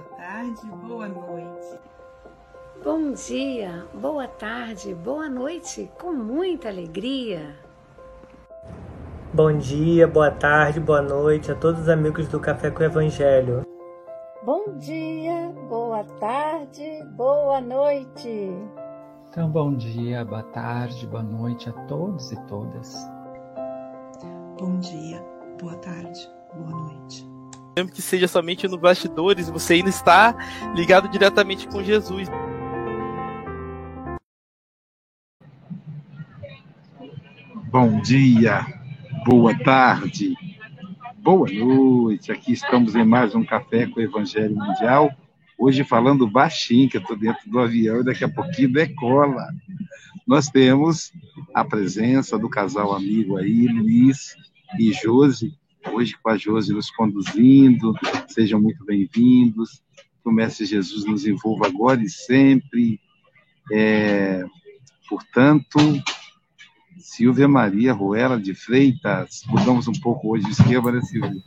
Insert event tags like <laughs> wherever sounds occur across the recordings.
boa tarde, boa noite. Bom dia, boa tarde, boa noite, com muita alegria. Bom dia, boa tarde, boa noite a todos os amigos do Café com o Evangelho. Bom dia, boa tarde, boa noite. Então, bom dia, boa tarde, boa noite a todos e todas. Bom dia, boa tarde, boa noite. Mesmo que seja somente no bastidores, você ainda está ligado diretamente com Jesus. Bom dia, boa tarde, boa noite. Aqui estamos em mais um Café com o Evangelho Mundial. Hoje falando baixinho, que eu estou dentro do avião e daqui a pouquinho decola. Nós temos a presença do casal amigo aí, Luiz e Josi, hoje com a Josi nos conduzindo. Sejam muito bem-vindos. Que o Mestre Jesus nos envolva agora e sempre. É, portanto, Silvia Maria Ruela de Freitas. Mudamos um pouco hoje o esquema, né, Silvia?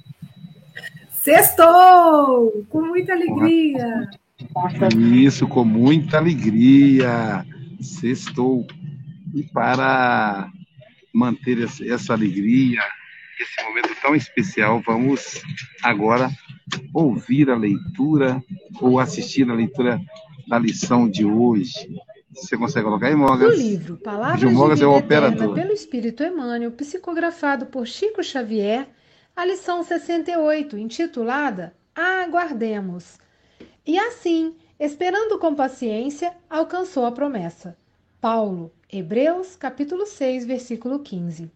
Sextou! Com muita alegria! Isso, com muita alegria. Sextou. E para manter essa alegria, esse momento tão especial, vamos agora ouvir a leitura ou assistir a leitura da lição de hoje. Você consegue colocar aí, Mogas? O livro Palavras de Mogas Vida é o Eterna operador. pelo Espírito Emmanuel, psicografado por Chico Xavier, a lição 68, intitulada Aguardemos. E assim, esperando com paciência, alcançou a promessa. Paulo, Hebreus, capítulo 6, versículo 15.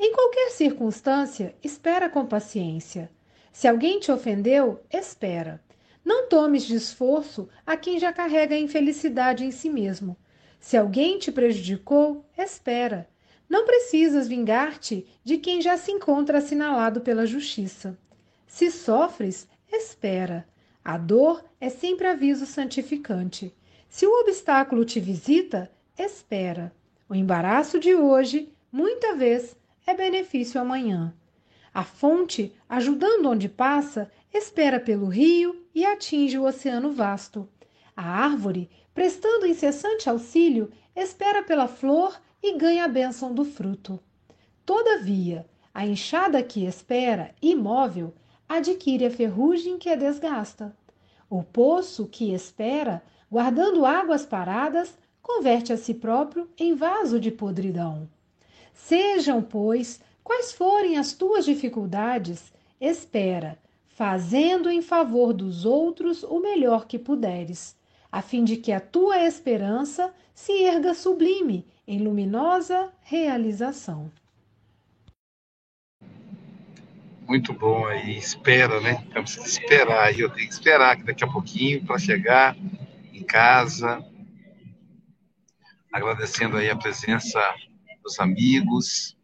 Em qualquer circunstância, espera com paciência. Se alguém te ofendeu, espera. Não tomes de esforço a quem já carrega a infelicidade em si mesmo. Se alguém te prejudicou, espera. Não precisas vingar-te de quem já se encontra assinalado pela justiça. Se sofres, espera. A dor é sempre aviso santificante. Se o obstáculo te visita, espera. O embaraço de hoje, muita vez, é benefício amanhã. A fonte, ajudando onde passa, espera pelo rio e atinge o oceano vasto. A árvore, prestando incessante auxílio, espera pela flor e ganha a bênção do fruto. Todavia, a enxada que espera, imóvel, adquire a ferrugem que a desgasta. O poço que espera, guardando águas paradas, converte a si próprio em vaso de podridão. Sejam, pois, quais forem as tuas dificuldades, espera, fazendo em favor dos outros o melhor que puderes, a fim de que a tua esperança se erga sublime em luminosa realização. Muito bom aí, espera, né? Temos que esperar, eu tenho que esperar que daqui a pouquinho para chegar em casa, agradecendo aí a presença dos amigos.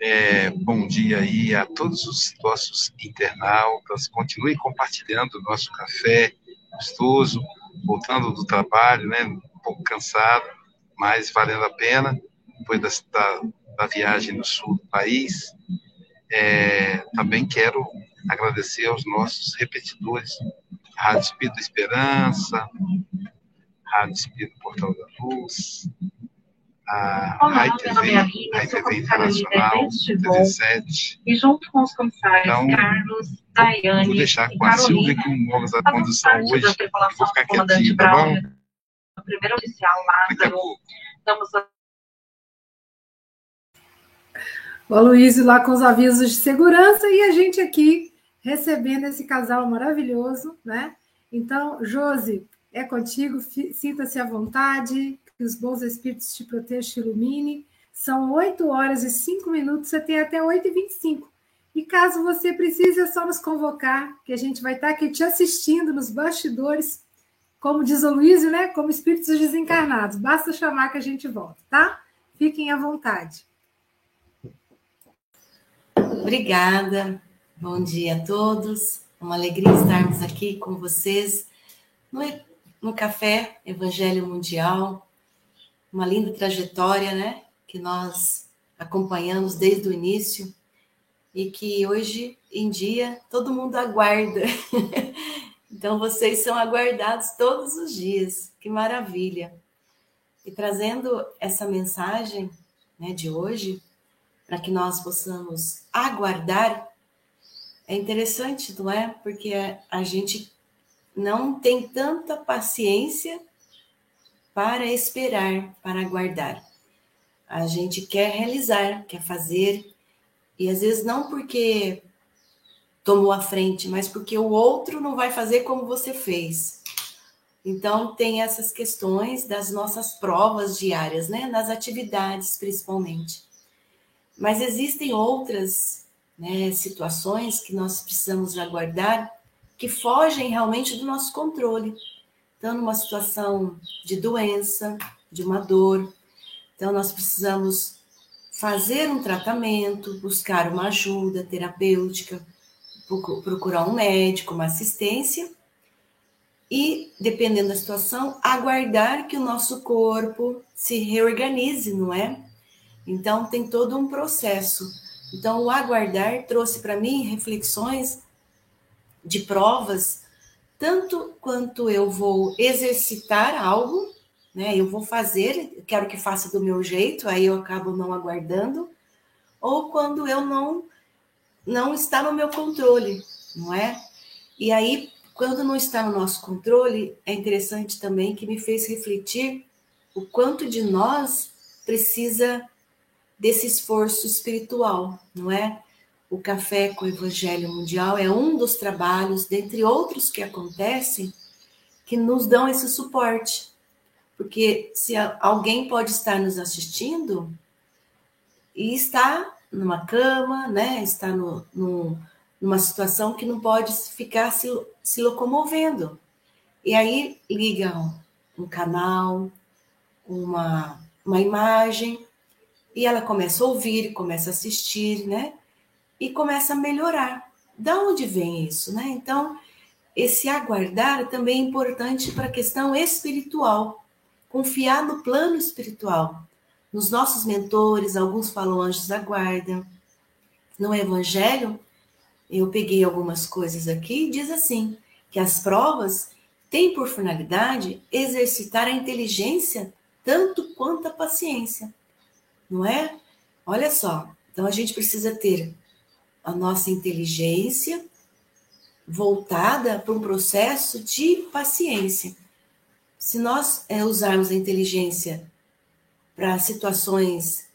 É, bom dia aí a todos os nossos internautas. Continue compartilhando o nosso café gostoso, voltando do trabalho, né? Um pouco cansado, mas valendo a pena depois da, da viagem no sul do país. É, também quero agradecer aos nossos repetidores, Rádio Espírito Esperança, Rádio Espírito Portal da Luz, a Rai TV, Rai TV Internacional, TV7. E junto com os comissários Então, Carlos, Daiane Vou deixar e com a Silvia que o Mogas a condução hoje. vou ficar do comandante quietinho, tá bom? Braulio, o primeiro oficial Lázaro. Estamos O Aloysio lá com os avisos de segurança e a gente aqui recebendo esse casal maravilhoso, né? Então, Josi, é contigo, sinta-se à vontade, que os bons espíritos te protejam, te ilumine. São 8 horas e 5 minutos, você tem até 8 e 25. E caso você precise, é só nos convocar, que a gente vai estar aqui te assistindo nos bastidores, como diz o Luísio, né? Como espíritos desencarnados. Basta chamar que a gente volta, tá? Fiquem à vontade. Obrigada. Bom dia a todos. Uma alegria estarmos aqui com vocês no, no Café Evangelho Mundial. Uma linda trajetória, né? Que nós acompanhamos desde o início e que hoje em dia todo mundo aguarda. <laughs> Então vocês são aguardados todos os dias. Que maravilha. E trazendo essa mensagem né, de hoje, para que nós possamos aguardar, é interessante, não é? Porque a gente não tem tanta paciência para esperar, para aguardar. A gente quer realizar, quer fazer, e às vezes não porque tomou a frente, mas porque o outro não vai fazer como você fez. Então, tem essas questões das nossas provas diárias, né? Nas atividades, principalmente. Mas existem outras né, situações que nós precisamos aguardar que fogem realmente do nosso controle. Então, numa situação de doença, de uma dor, então nós precisamos fazer um tratamento, buscar uma ajuda terapêutica, procurar um médico, uma assistência e, dependendo da situação, aguardar que o nosso corpo se reorganize, não é? Então, tem todo um processo. Então, o aguardar trouxe para mim reflexões de provas, tanto quanto eu vou exercitar algo, né? Eu vou fazer, quero que faça do meu jeito, aí eu acabo não aguardando, ou quando eu não não está no meu controle, não é? E aí, quando não está no nosso controle, é interessante também que me fez refletir o quanto de nós precisa desse esforço espiritual, não é? O Café com o Evangelho Mundial é um dos trabalhos, dentre outros que acontecem, que nos dão esse suporte. Porque se alguém pode estar nos assistindo e está numa cama, né? Está no, no, numa situação que não pode ficar se, se locomovendo. E aí liga um, um canal, uma, uma imagem, e ela começa a ouvir, começa a assistir, né? E começa a melhorar. Da onde vem isso, né? Então, esse aguardar também é importante para a questão espiritual. Confiar no plano espiritual. Nos nossos mentores, alguns falam anjos da guarda. No Evangelho, eu peguei algumas coisas aqui, diz assim: que as provas têm por finalidade exercitar a inteligência tanto quanto a paciência. Não é? Olha só, então a gente precisa ter a nossa inteligência voltada para um processo de paciência. Se nós é, usarmos a inteligência para situações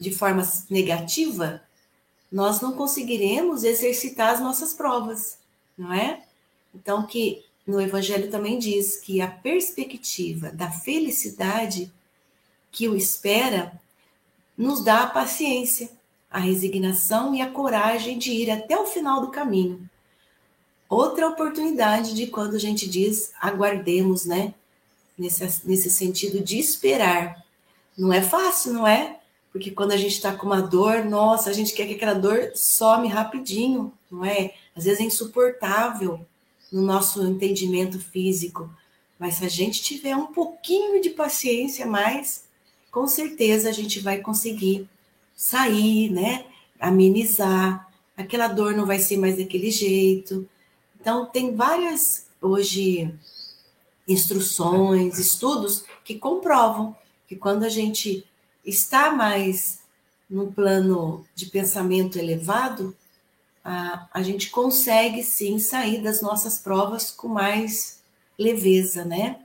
de forma negativa, nós não conseguiremos exercitar as nossas provas, não é? Então, que no Evangelho também diz que a perspectiva da felicidade que o espera nos dá a paciência a resignação e a coragem de ir até o final do caminho. Outra oportunidade de quando a gente diz aguardemos, né? Nesse, nesse sentido de esperar. Não é fácil, não é? Porque quando a gente está com uma dor, nossa, a gente quer que aquela dor some rapidinho, não é? Às vezes é insuportável no nosso entendimento físico. Mas se a gente tiver um pouquinho de paciência mais, com certeza a gente vai conseguir sair, né? Amenizar. Aquela dor não vai ser mais daquele jeito. Então, tem várias, hoje, instruções, estudos que comprovam que quando a gente está mais no plano de pensamento elevado, a, a gente consegue sim sair das nossas provas com mais leveza, né?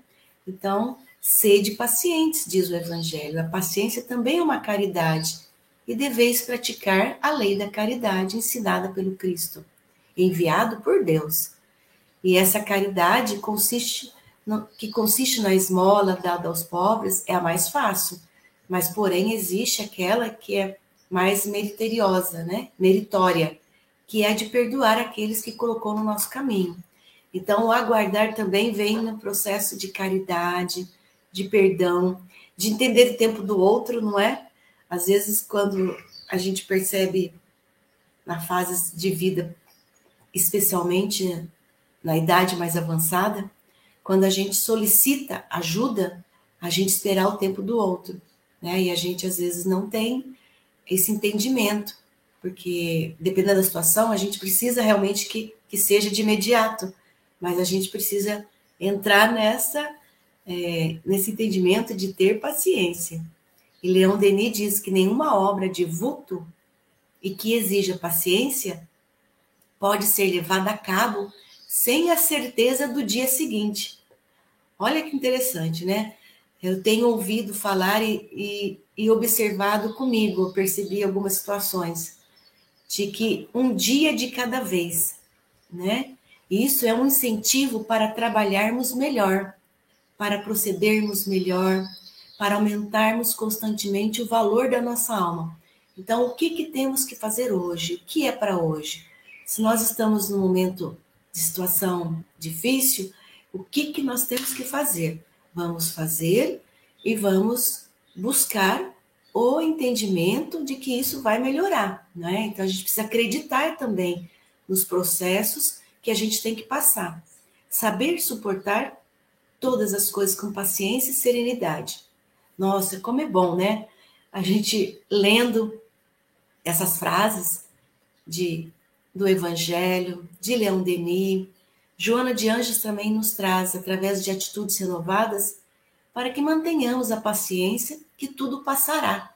Então, sede pacientes, diz o Evangelho. A paciência também é uma caridade e deveis praticar a lei da caridade ensinada pelo Cristo, enviado por Deus. E essa caridade consiste no, que consiste na esmola dada aos pobres é a mais fácil, mas porém existe aquela que é mais meritoriosa, né? Meritória, que é de perdoar aqueles que colocou no nosso caminho. Então, o aguardar também vem no processo de caridade, de perdão, de entender o tempo do outro, não é? Às vezes, quando a gente percebe na fase de vida, especialmente na idade mais avançada, quando a gente solicita ajuda, a gente esperar o tempo do outro, né? E a gente às vezes não tem esse entendimento, porque dependendo da situação, a gente precisa realmente que, que seja de imediato. mas a gente precisa entrar nessa é, nesse entendimento de ter paciência. E Leão Denis diz que nenhuma obra de vulto e que exija paciência pode ser levada a cabo sem a certeza do dia seguinte. Olha que interessante, né? Eu tenho ouvido falar e, e, e observado comigo, percebi algumas situações, de que um dia de cada vez, né? Isso é um incentivo para trabalharmos melhor, para procedermos melhor, para aumentarmos constantemente o valor da nossa alma. Então, o que, que temos que fazer hoje? O que é para hoje? Se nós estamos num momento de situação difícil, o que, que nós temos que fazer? Vamos fazer e vamos buscar o entendimento de que isso vai melhorar, né? Então a gente precisa acreditar também nos processos que a gente tem que passar. Saber suportar todas as coisas com paciência e serenidade. Nossa, como é bom, né? A gente lendo essas frases de do Evangelho, de Leão Denis, Joana de Anjos também nos traz, através de atitudes renovadas, para que mantenhamos a paciência que tudo passará,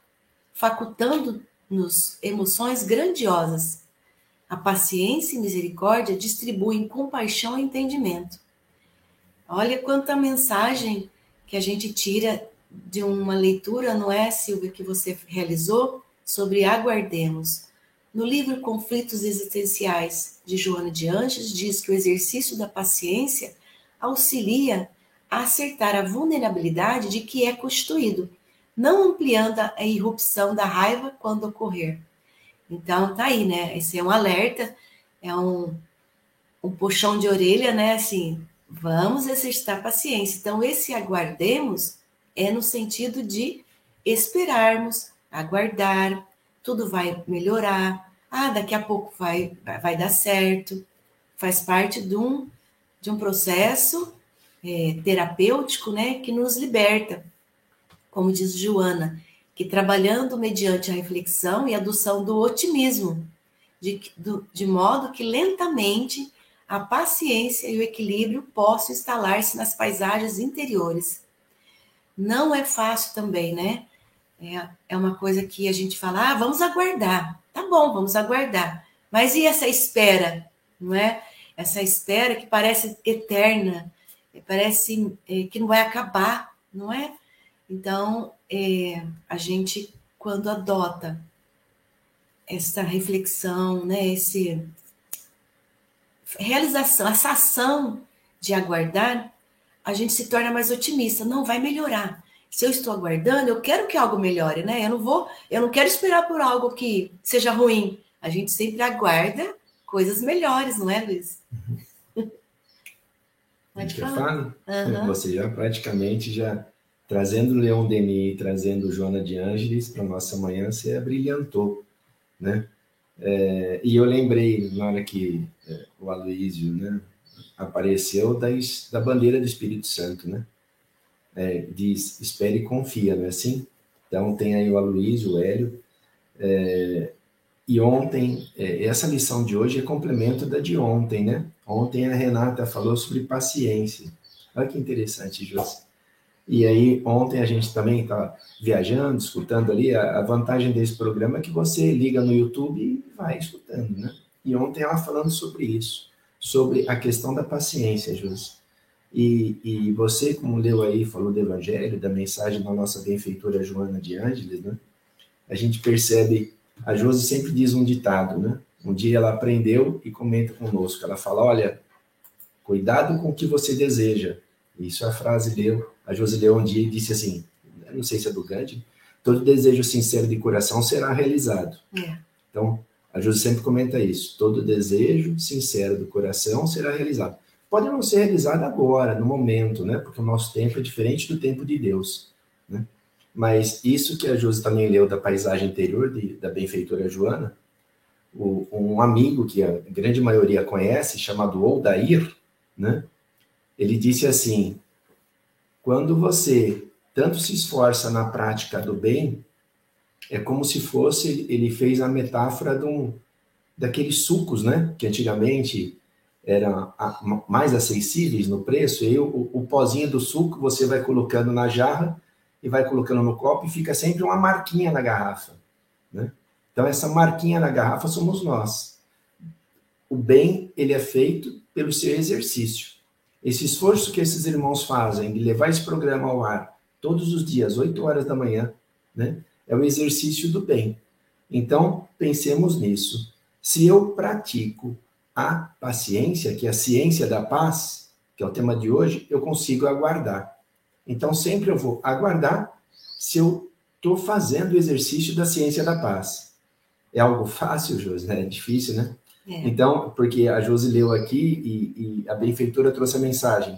facultando-nos emoções grandiosas. A paciência e misericórdia distribuem compaixão e entendimento. Olha quanta mensagem que a gente tira de uma leitura, não é, Silvia, que você realizou sobre aguardemos. No livro Conflitos Existenciais, de Joana de Anjos, diz que o exercício da paciência auxilia a acertar a vulnerabilidade de que é constituído, não ampliando a irrupção da raiva quando ocorrer. Então, tá aí, né? Esse é um alerta, é um, um puxão de orelha, né? Assim, Vamos exercitar paciência. Então, esse aguardemos é no sentido de esperarmos, aguardar, tudo vai melhorar. Ah, daqui a pouco vai, vai dar certo. Faz parte de um, de um processo é, terapêutico né, que nos liberta. Como diz Joana, que trabalhando mediante a reflexão e adoção do otimismo, de, do, de modo que lentamente a paciência e o equilíbrio possam instalar-se nas paisagens interiores. Não é fácil também, né? É, é uma coisa que a gente fala, ah, vamos aguardar. Tá bom, vamos aguardar. Mas e essa espera, não é? Essa espera que parece eterna, parece é, que não vai acabar, não é? Então, é, a gente, quando adota essa reflexão, né, esse, realização, essa ação de aguardar, a gente se torna mais otimista. Não vai melhorar. Se eu estou aguardando, eu quero que algo melhore, né? Eu não vou, eu não quero esperar por algo que seja ruim. A gente sempre aguarda coisas melhores, não é, Luiz? Uhum. Pode falar. Uhum. Você já praticamente já trazendo Leon Denis, trazendo Joana de Ângeles para nossa manhã, você brilhantou, né? É, e eu lembrei, na hora que é, o Aloísio né, apareceu, das, da bandeira do Espírito Santo, né? É, diz, espere e confia, não é assim? Então tem aí o Aloísio, o Hélio, é, e ontem, é, essa lição de hoje é complemento da de ontem, né? Ontem a Renata falou sobre paciência. Olha que interessante, José. E aí, ontem a gente também está viajando, escutando ali. A, a, vantagem desse programa é que você liga no YouTube e vai escutando, né? E ontem ela falando sobre isso, sobre a questão da paciência, Josi. E, e você, como leu aí, falou do Evangelho, da mensagem da nossa benfeitora Joana de Ângeles, né? A gente percebe, a Josi sempre diz um ditado, né? Um dia ela aprendeu e comenta conosco. Ela fala: olha, cuidado com o que você deseja. Isso é a frase deu a Josileu um dia disse assim, não sei se é do Gandhi, todo desejo sincero de coração será realizado. É. Então, a Josi sempre comenta isso, todo desejo sincero do coração será realizado. Pode não ser realizado agora, no momento, né? Porque o nosso tempo é diferente do tempo de Deus, né? Mas isso que a Josi também leu da paisagem interior de, da benfeitora Joana, o, um amigo que a grande maioria conhece, chamado Oldair, né? Ele disse assim: quando você tanto se esforça na prática do bem, é como se fosse, ele fez a metáfora de um, daqueles sucos, né? Que antigamente eram mais acessíveis no preço, aí o, o pozinho do suco você vai colocando na jarra e vai colocando no copo e fica sempre uma marquinha na garrafa. Né? Então, essa marquinha na garrafa somos nós. O bem, ele é feito pelo seu exercício. Esse esforço que esses irmãos fazem de levar esse programa ao ar todos os dias, 8 horas da manhã, né? É o exercício do bem. Então, pensemos nisso. Se eu pratico a paciência, que é a ciência da paz, que é o tema de hoje, eu consigo aguardar. Então, sempre eu vou aguardar se eu estou fazendo o exercício da ciência da paz. É algo fácil, Josi, né? É difícil, né? É. Então, porque a Josi leu aqui e, e, a benfeitora trouxe a mensagem.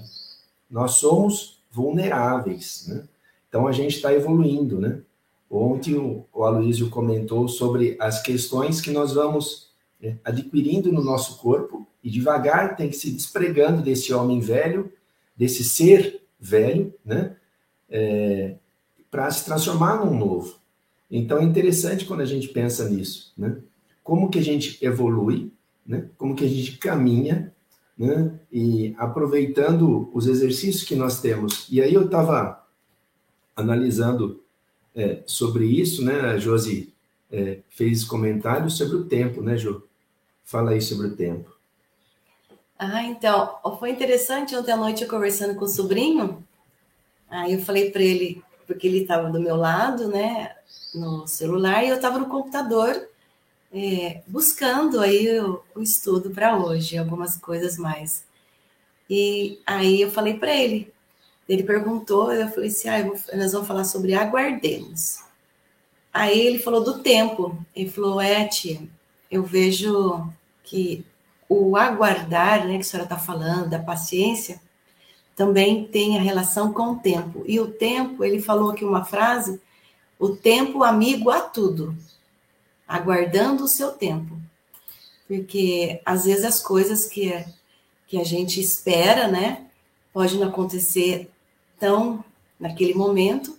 Nós somos vulneráveis, né? Então, a gente está evoluindo, né? Ontem o, o Aloysio comentou sobre as questões que nós vamos é, adquirindo no nosso corpo e devagar tem que se despregando desse homem velho, desse ser velho, né? É, para se transformar num novo. Então é interessante quando a gente pensa nisso, né? Como que a gente evolui, né? Como que a gente caminha, né? E aproveitando os exercícios que nós temos. E aí eu estava analisando é, sobre isso, né? A Josi é, fez comentários sobre o tempo, né, Jo? Fala aí sobre o tempo. Ah, então, foi interessante ontem à noite eu conversando com o sobrinho. Aí eu falei para ele, porque ele estava do meu lado, né, no celular, e eu estava no computador é, buscando aí o, o estudo para hoje, algumas coisas mais. E aí eu falei para ele, ele perguntou, eu falei assim, ah, vou, nós vamos falar sobre aguardemos. Aí ele falou do tempo, ele falou, é, tia, eu vejo que o aguardar, né, que a senhora está falando, da paciência, também tem a relação com o tempo. E o tempo, ele falou aqui uma frase, o tempo amigo a tudo, aguardando o seu tempo. Porque às vezes as coisas que, que a gente espera, né, pode não acontecer tão naquele momento,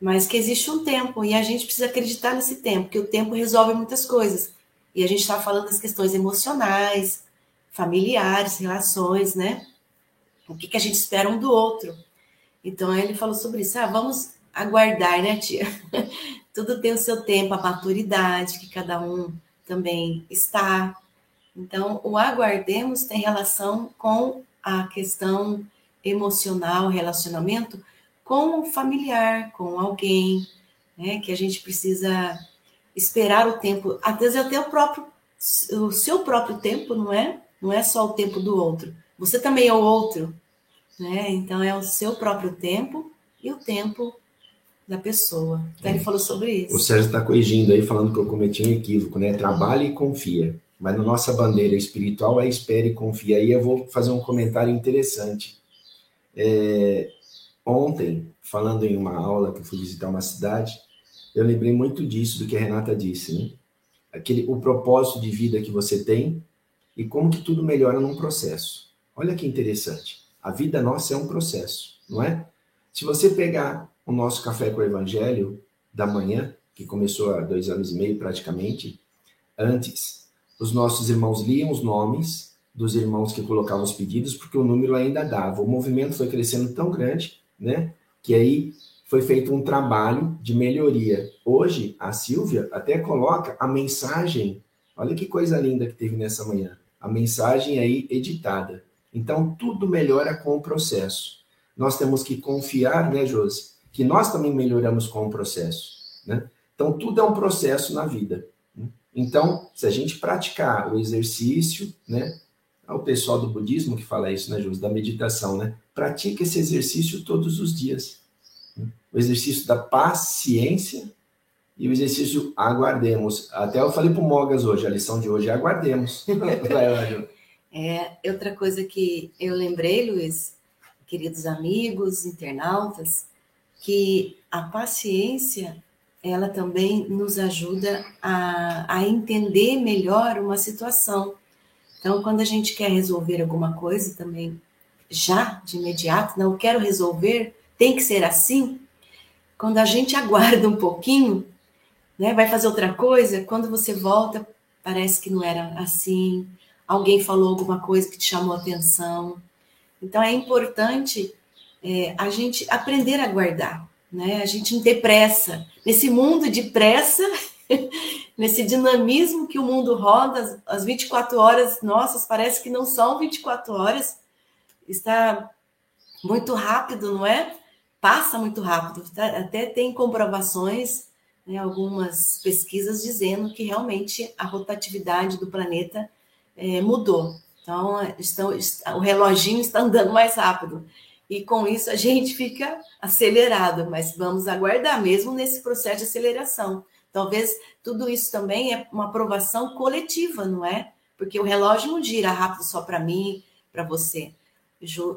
mas que existe um tempo e a gente precisa acreditar nesse tempo, que o tempo resolve muitas coisas. E a gente está falando das questões emocionais, familiares, relações, né? O que, que a gente espera um do outro. Então ele falou sobre isso. Ah, vamos aguardar, né, tia? <laughs> Tudo tem o seu tempo, a maturidade que cada um também está. Então, o aguardemos tem relação com a questão emocional, relacionamento com o familiar, com alguém, né? Que a gente precisa esperar o tempo, às vezes até o próprio, o seu próprio tempo, não é? Não é só o tempo do outro. Você também é o outro, né? Então é o seu próprio tempo e o tempo da pessoa. Então, ele falou sobre isso. O Sérgio está corrigindo aí, falando que eu cometi um equívoco, né? Trabalhe e confia. Mas na nossa bandeira espiritual é espere e confia. Aí eu vou fazer um comentário interessante. É, ontem, falando em uma aula que eu fui visitar uma cidade, eu lembrei muito disso, do que a Renata disse, né? Aquele, o propósito de vida que você tem e como que tudo melhora num processo. Olha que interessante. A vida nossa é um processo, não é? Se você pegar o nosso café com o Evangelho da manhã, que começou há dois anos e meio praticamente, antes, os nossos irmãos liam os nomes dos irmãos que colocavam os pedidos, porque o número ainda dava. O movimento foi crescendo tão grande, né? Que aí foi feito um trabalho de melhoria. Hoje, a Silvia até coloca a mensagem. Olha que coisa linda que teve nessa manhã. A mensagem aí editada. Então, tudo melhora com o processo. Nós temos que confiar, né, Josi, que nós também melhoramos com o processo, né? Então, tudo é um processo na vida. Então, se a gente praticar o exercício, né, o pessoal do budismo que fala isso, né, Jus? Da meditação, né? Pratica esse exercício todos os dias. O exercício da paciência e o exercício aguardemos. Até eu falei para o Mogas hoje, a lição de hoje é aguardemos. <laughs> é, outra coisa que eu lembrei, Luiz, queridos amigos, internautas, que a paciência ela também nos ajuda a, a entender melhor uma situação. Então, quando a gente quer resolver alguma coisa também, já de imediato, não quero resolver, tem que ser assim. Quando a gente <laughs> aguarda um pouquinho, né, vai fazer outra coisa, quando você volta, parece que não era assim, alguém falou alguma coisa que te chamou atenção. Então é importante é, a gente aprender a guardar, né? A gente não ter pressa. Nesse mundo de pressa, <laughs> <laughs> nesse dinamismo que o mundo roda, as 24 horas nossas parece que não são 24 horas, está muito rápido, não é? Passa muito rápido. Tá, até tem comprovações, né, algumas pesquisas dizendo que realmente a rotatividade do planeta é, mudou. Então, estão, o reloginho está andando mais rápido. E com isso a gente fica acelerado, mas vamos aguardar mesmo nesse processo de aceleração. Talvez tudo isso também é uma aprovação coletiva, não é? Porque o relógio não gira rápido só para mim, para você.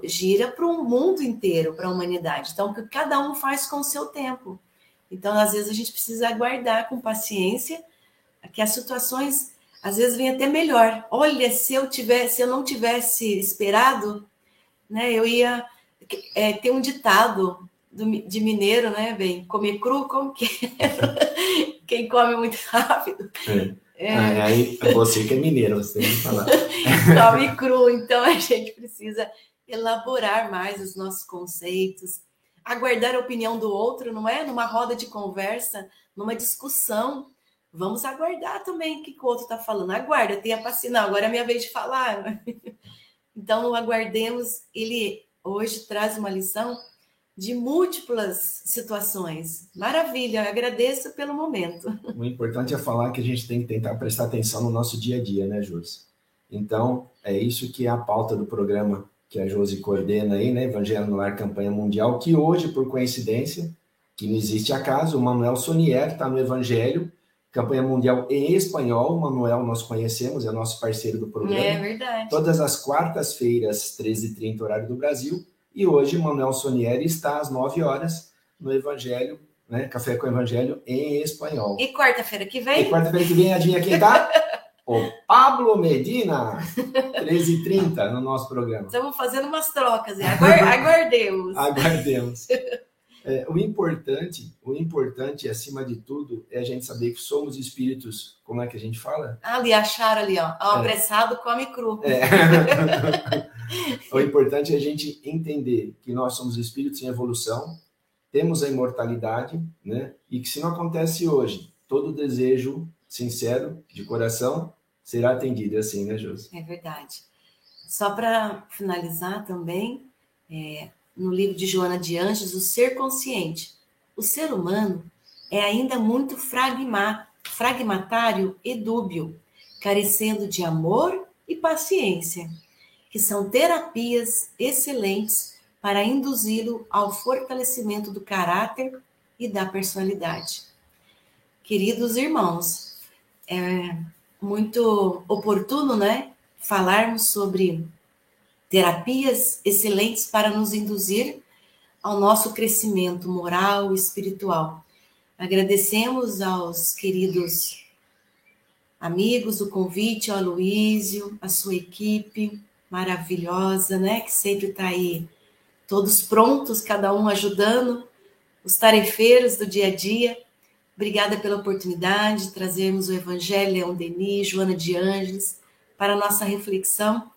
Gira para o mundo inteiro, para a humanidade. Então, que cada um faz com o seu tempo. Então, às vezes, a gente precisa aguardar com paciência que as situações, às vezes, vêm até melhor. Olha, se eu tivesse, se eu não tivesse esperado, né, eu ia é, ter um ditado do, de mineiro, né, bem, comer cru, como que é? <laughs> quem come muito rápido. É. É. Ah, aí você que é mineiro, você tem que falar. <laughs> come cru, então a gente precisa elaborar mais os nossos conceitos, aguardar a opinião do outro, não é? Numa roda de conversa, numa discussão. Vamos aguardar também o que o outro está falando. Aguarda, tenha paciência. Não, agora é minha vez de falar. <laughs> Então, aguardemos. Ele hoje traz uma lição de múltiplas situações. Maravilha, eu agradeço pelo momento. O importante é falar que a gente tem que tentar prestar atenção no nosso dia a dia, né, Josi? Então, é isso que é a pauta do programa que a Josi coordena aí, né, Evangelho no Lar Campanha Mundial, que hoje, por coincidência, que não existe acaso, o Manuel Sonier está no Evangelho, Campanha Mundial em espanhol, o Manuel nós conhecemos, é nosso parceiro do programa. É verdade. Todas as quartas-feiras, 13h30, horário do Brasil, e hoje, Manuel Sonieri está às 9 horas no Evangelho, né? Café com Evangelho em espanhol. E quarta-feira que vem? E quarta-feira que vem, adivinha quem tá? <laughs> o Pablo Medina, 13h30 no nosso programa. Estamos fazendo umas trocas, <laughs> aguardemos. aguardemos. <laughs> É, o importante, o importante, acima de tudo, é a gente saber que somos espíritos, como é que a gente fala? Ali, acharam ali, ó. O é. apressado come cru. É. <laughs> o importante é a gente entender que nós somos espíritos em evolução, temos a imortalidade, né? E que se não acontece hoje, todo desejo sincero, de coração, será atendido. É assim, né, Josi? É verdade. Só para finalizar também, é, no livro de Joana de Anjos, O Ser Consciente. O ser humano é ainda muito fragmentário e dúbio, carecendo de amor e paciência, que são terapias excelentes para induzi-lo ao fortalecimento do caráter e da personalidade. Queridos irmãos, é muito oportuno, né, falarmos sobre terapias excelentes para nos induzir ao nosso crescimento moral e espiritual. Agradecemos aos queridos amigos o convite, ao Aloísio, a sua equipe maravilhosa, né? Que sempre está aí, todos prontos, cada um ajudando, os tarefeiros do dia a dia. Obrigada pela oportunidade de trazermos o Evangelho Leão Denis, Joana de Anjos, para a nossa reflexão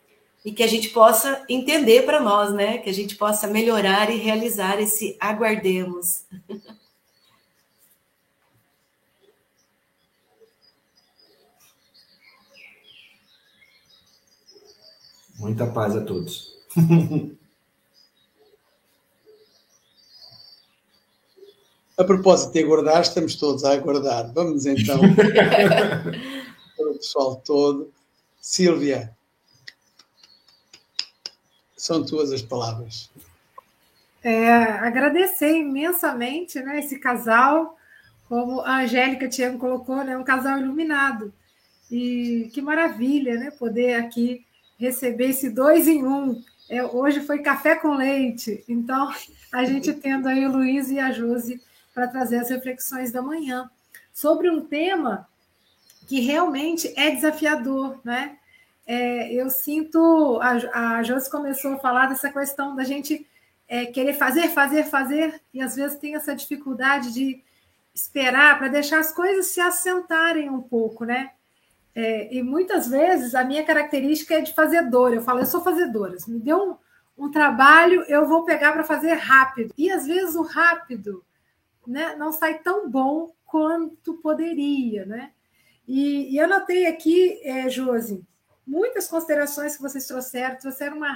e que a gente possa entender para nós, né? Que a gente possa melhorar e realizar esse aguardemos. <laughs> Muita paz a todos. A propósito de aguardar, estamos todos a aguardar. Vamos então <laughs> para o pessoal todo. Silvia, são tuas as palavras. É, agradecer imensamente né, esse casal, como a Angélica Tiago colocou, né, um casal iluminado. E que maravilha né, poder aqui receber esse dois em um. É, hoje foi café com leite, então a gente tendo aí o Luiz e a Josi para trazer as reflexões da manhã sobre um tema que realmente é desafiador, né? é, eu sinto. A, a Josi começou a falar dessa questão da gente é, querer fazer, fazer, fazer, e às vezes tem essa dificuldade de esperar para deixar as coisas se assentarem um pouco, né? É, e muitas vezes a minha característica é de fazedora. Eu falo, eu sou fazedora. Se me deu um, um trabalho, eu vou pegar para fazer rápido. E às vezes o rápido né, não sai tão bom quanto poderia, né? E, e eu anotei aqui, é, Josi, muitas considerações que vocês trouxeram, trouxeram uma,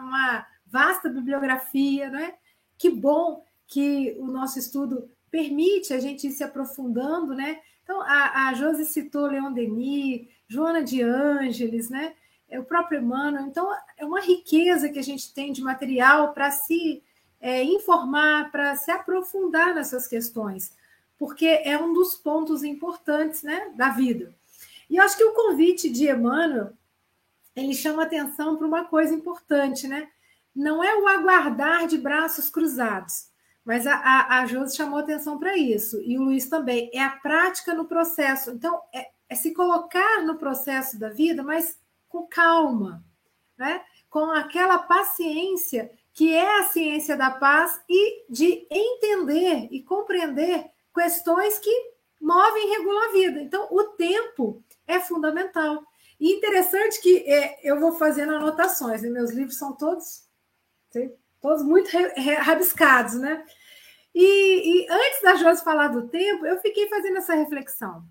uma vasta bibliografia, né? Que bom que o nosso estudo permite a gente ir se aprofundando, né? Então, a, a Josi citou Leon Denis, Joana de Ângeles, né? É o próprio Emmanuel. Então, é uma riqueza que a gente tem de material para se é, informar, para se aprofundar nessas questões porque é um dos pontos importantes né, da vida. E eu acho que o convite de Emmanuel ele chama atenção para uma coisa importante, né? Não é o aguardar de braços cruzados, mas a, a, a Josi chamou atenção para isso, e o Luiz também. É a prática no processo. Então, é, é se colocar no processo da vida, mas com calma, né? com aquela paciência que é a ciência da paz e de entender e compreender questões que movem e regulam a vida. Então, o tempo é fundamental. E interessante que é, eu vou fazendo anotações, né? meus livros são todos, todos muito rabiscados, né? E, e, antes da Josi falar do tempo, eu fiquei fazendo essa reflexão,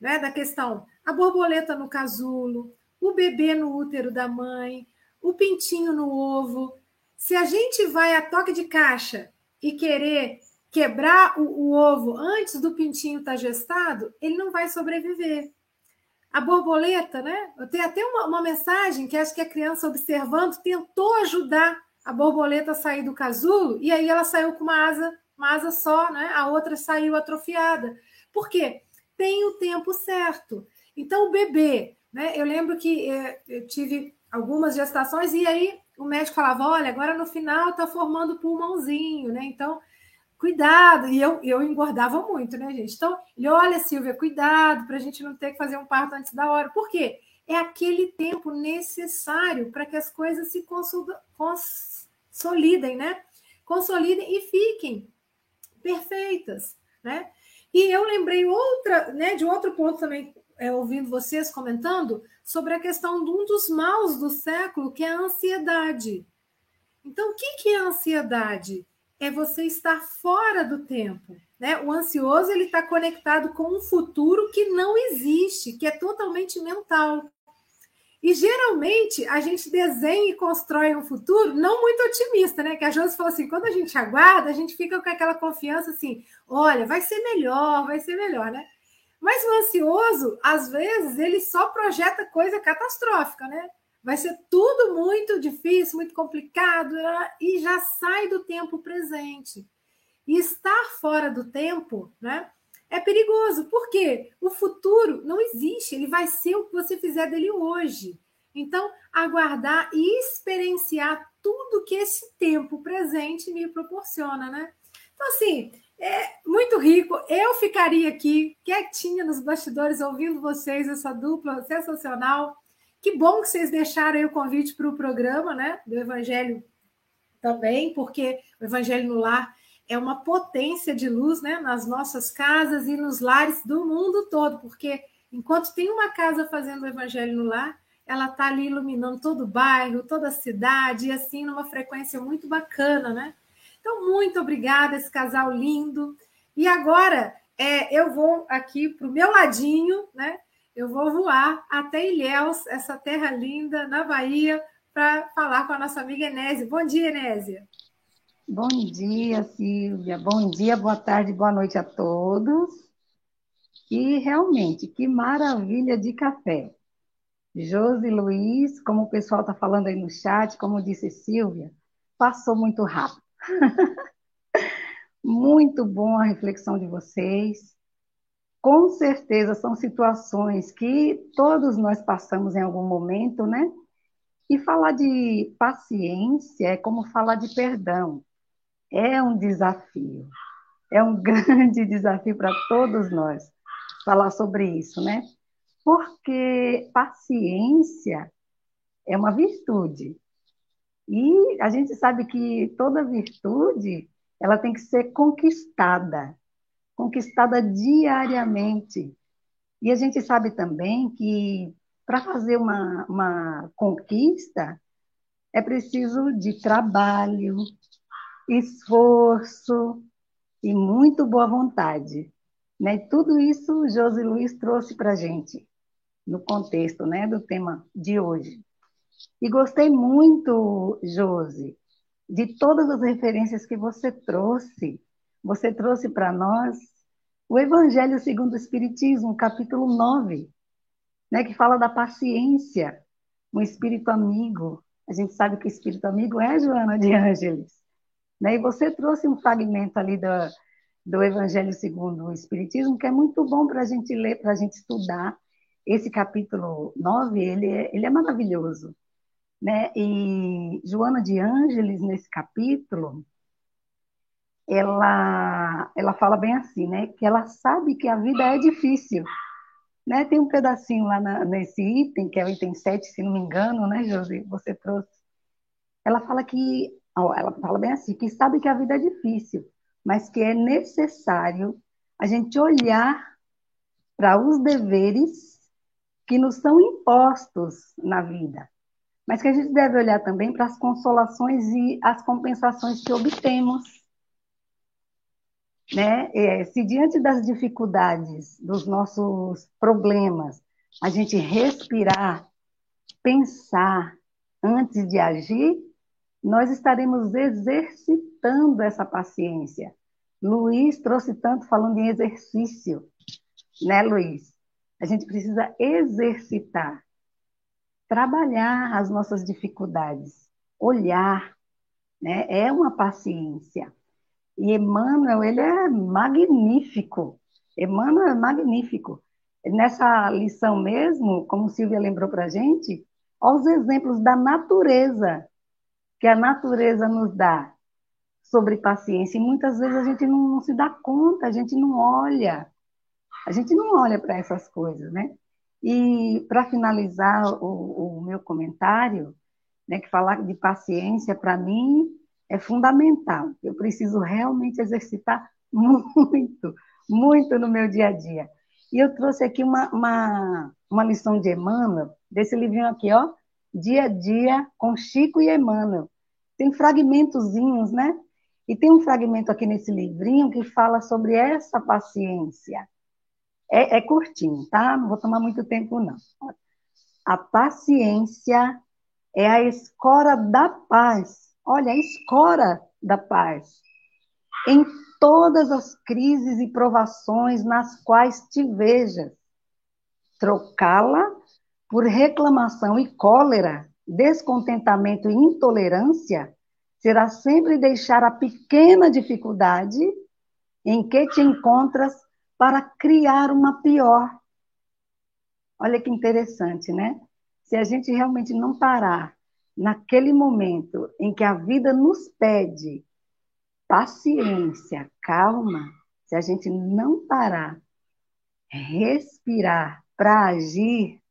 né? Da questão a borboleta no casulo, o bebê no útero da mãe, o pintinho no ovo. Se a gente vai a toque de caixa e querer quebrar o, o ovo antes do pintinho estar tá gestado, ele não vai sobreviver. A borboleta, né? Eu tenho até uma, uma mensagem que acho que a criança observando tentou ajudar a borboleta a sair do casulo e aí ela saiu com uma asa, uma asa só, né? A outra saiu atrofiada. Por quê? Tem o tempo certo. Então, o bebê, né? Eu lembro que é, eu tive algumas gestações e aí o médico falava: olha, agora no final está formando pulmãozinho, né? Então, cuidado. E eu, eu engordava muito, né, gente? Então, ele, olha, Silvia, cuidado para a gente não ter que fazer um parto antes da hora. Por quê? É aquele tempo necessário para que as coisas se consolidem, né? Consolidem e fiquem perfeitas, né? E eu lembrei outra, né, de outro ponto também, é, ouvindo vocês comentando, sobre a questão de um dos maus do século, que é a ansiedade. Então, o que, que é a ansiedade? é você estar fora do tempo. Né? O ansioso ele está conectado com um futuro que não existe, que é totalmente mental. E geralmente a gente desenha e constrói um futuro não muito otimista, né? Que a Josi falou assim: quando a gente aguarda, a gente fica com aquela confiança assim: olha, vai ser melhor, vai ser melhor, né? Mas o ansioso, às vezes, ele só projeta coisa catastrófica, né? vai ser tudo muito difícil, muito complicado, e já sai do tempo presente. E estar fora do tempo, né? É perigoso, porque o futuro não existe, ele vai ser o que você fizer dele hoje. Então, aguardar e experienciar tudo que esse tempo presente me proporciona, né? Então, assim, é muito rico. Eu ficaria aqui quietinha nos bastidores ouvindo vocês, essa dupla sensacional. Que bom que vocês deixaram o convite para o programa, né? Do Evangelho também, porque o Evangelho no Lar é uma potência de luz, né? Nas nossas casas e nos lares do mundo todo, porque enquanto tem uma casa fazendo o Evangelho no Lar, ela está ali iluminando todo o bairro, toda a cidade, e assim, numa frequência muito bacana, né? Então, muito obrigada, esse casal lindo. E agora, é, eu vou aqui para o meu ladinho, né? eu vou voar até Ilhéus, essa terra linda, na Bahia, para falar com a nossa amiga Enésia. Bom dia, Enésia. Bom dia, Silvia. Bom dia, boa tarde, boa noite a todos. E realmente, que maravilha de café. Josi Luiz, como o pessoal está falando aí no chat, como disse Silvia, passou muito rápido. <laughs> muito bom a reflexão de vocês com certeza são situações que todos nós passamos em algum momento, né? E falar de paciência é como falar de perdão. É um desafio. É um <laughs> grande desafio para todos nós falar sobre isso, né? Porque paciência é uma virtude. E a gente sabe que toda virtude, ela tem que ser conquistada conquistada diariamente. E a gente sabe também que para fazer uma, uma conquista é preciso de trabalho, esforço e muito boa vontade. Né? Tudo isso Josi Luiz trouxe para a gente no contexto né, do tema de hoje. E gostei muito, Josi, de todas as referências que você trouxe. Você trouxe para nós o Evangelho segundo o Espiritismo, capítulo 9, né, que fala da paciência, um espírito amigo. A gente sabe que o espírito amigo é Joana de Ângeles. Né? E você trouxe um fragmento ali do, Evangelho segundo o Espiritismo, que é muito bom para a gente ler, para a gente estudar. Esse capítulo 9, ele é, ele é maravilhoso. Né? E Joana de Ângeles, nesse capítulo, ela, ela fala bem assim, né? Que ela sabe que a vida é difícil. Né? Tem um pedacinho lá na, nesse item, que é o item 7, se não me engano, né, Josi? Você trouxe. Ela fala que, ela fala bem assim, que sabe que a vida é difícil, mas que é necessário a gente olhar para os deveres que nos são impostos na vida mas que a gente deve olhar também para as consolações e as compensações que obtemos. Né? É, se diante das dificuldades, dos nossos problemas, a gente respirar, pensar antes de agir, nós estaremos exercitando essa paciência. Luiz trouxe tanto falando em exercício, né, Luiz? A gente precisa exercitar trabalhar as nossas dificuldades, olhar, né? É uma paciência. E Emmanuel, ele é magnífico. Emmanuel é magnífico. Nessa lição mesmo, como Silvia lembrou para gente, aos exemplos da natureza, que a natureza nos dá sobre paciência. E muitas vezes a gente não, não se dá conta, a gente não olha. A gente não olha para essas coisas, né? E para finalizar o, o, meu comentário, né, que falar de paciência para mim é fundamental. Eu preciso realmente exercitar <laughs> muito, muito no meu dia a dia. E eu trouxe aqui uma, uma, uma lição de Emmanuel, desse livrinho aqui, ó, Dia a Dia com Chico e Emmanuel. Tem fragmentozinhos, né? E tem um fragmento aqui nesse livrinho que fala sobre essa paciência. É, é curtinho, tá? Não vou tomar muito tempo, não. A paciência é a escora da paz. Olha, a escora da paz. Em todas as crises e provações nas quais te vejas, trocá-la por reclamação e cólera, descontentamento e intolerância, será sempre deixar a pequena dificuldade em que te encontras para criar uma pior. Olha que interessante, né? Se a gente realmente não parar naquele momento em que a vida nos pede paciência, calma, se a gente não parar, respirar para agir,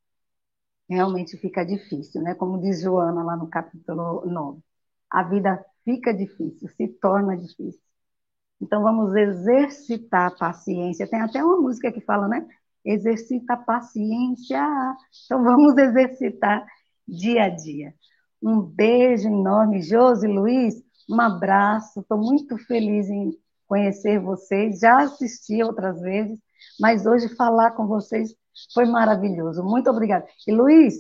realmente fica difícil, né? Como diz Joana lá no capítulo 9. A vida fica difícil, se torna difícil. Então vamos exercitar a paciência. Tem até uma música que fala, né? Exercita a paciência. Então vamos exercitar dia a dia. Um beijo enorme, Josi Luiz. Um abraço. Estou muito feliz em conhecer vocês. Já assisti outras vezes, mas hoje falar com vocês foi maravilhoso. Muito obrigada. E Luiz,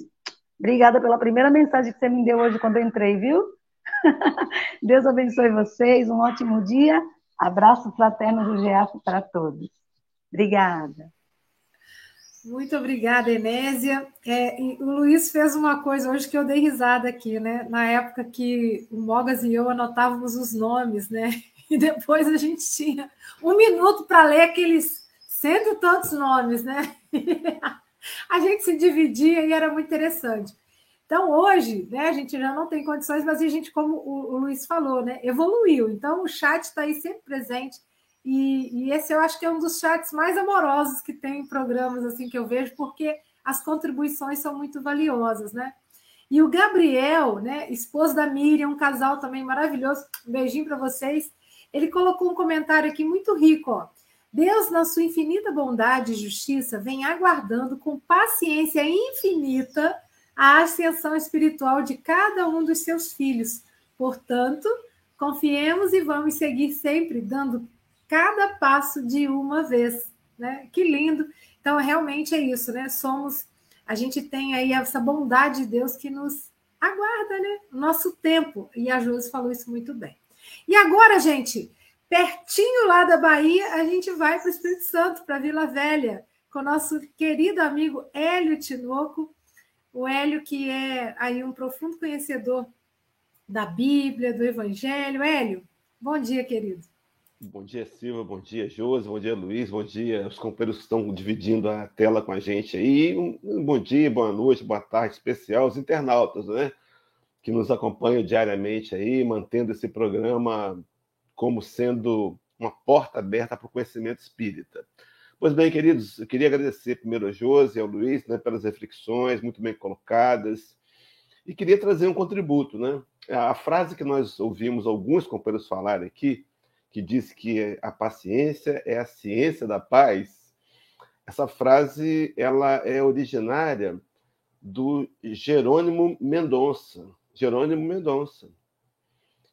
obrigada pela primeira mensagem que você me deu hoje quando eu entrei, viu? <laughs> Deus abençoe vocês. Um ótimo dia. Abraço fraterno do GEAF para todos. Obrigada. Muito obrigada, Enésia. É, o Luiz fez uma coisa hoje que eu dei risada aqui, né? Na época que o Mogas e eu anotávamos os nomes, né? <laughs> E depois a gente tinha um minuto para ler aqueles cento e tantos nomes, né? <laughs> a gente se dividia e era muito interessante. Então, hoje, né, a gente já não tem condições, mas a gente, como o, o Luiz falou, né, evoluiu. Então, o chat está aí sempre presente. E, e, esse eu acho que é um dos chats mais amorosos que tem em programas assim que eu vejo, porque as contribuições são muito valiosas, né? E o Gabriel, né, esposo da Miriam, um casal também maravilhoso, um beijinho para vocês. Ele colocou um comentário aqui muito rico, ó. Deus, na sua infinita bondade e justiça, vem aguardando com paciência infinita a ascensão espiritual de cada um dos seus filhos. Portanto, confiemos e vamos seguir sempre dando cada passo de uma vez, né? Que lindo. Então, realmente é isso, né? Somos a gente tem aí essa bondade de Deus que nos aguarda, né? Nosso tempo. E a Josi falou isso muito bem. E agora, gente, pertinho lá da Bahia, a gente vai para o Espírito Santo, para Vila Velha, com o nosso querido amigo Hélio Tinoco. O Hélio, que é aí um profundo conhecedor da Bíblia, do Evangelho. Hélio, bom dia, querido. Bom dia, Silva. Bom dia, Josi. Bom dia, Luiz. Bom dia, os companheiros que estão dividindo a tela com a gente aí. Um bom dia, boa noite, boa tarde especial aos internautas, né? Que nos acompanham diariamente aí, mantendo esse programa como sendo uma porta aberta para o conhecimento espírita. Pois bem, queridos, eu queria agradecer primeiro a Josi e ao Luiz né, pelas reflexões muito bem colocadas e queria trazer um contributo. Né? A frase que nós ouvimos alguns companheiros falarem aqui que diz que a paciência é a ciência da paz, essa frase ela é originária do Jerônimo Mendonça. Jerônimo Mendonça,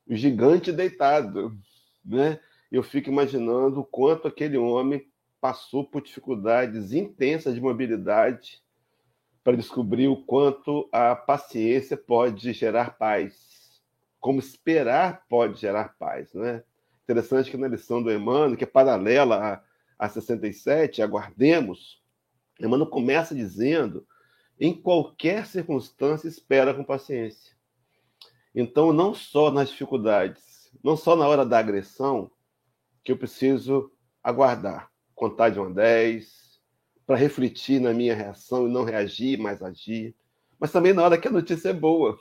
o gigante deitado, né? Eu fico imaginando o quanto aquele homem passou por dificuldades intensas de mobilidade para descobrir o quanto a paciência pode gerar paz, como esperar pode gerar paz, né? Interessante que na lição do Emmanuel, que é paralela a, a 67, aguardemos, Emmanuel começa dizendo: em qualquer circunstância, espera com paciência. Então, não só nas dificuldades, não só na hora da agressão, que eu preciso aguardar, contar de uma 10, para refletir na minha reação e não reagir, mas agir, mas também na hora que a notícia é boa.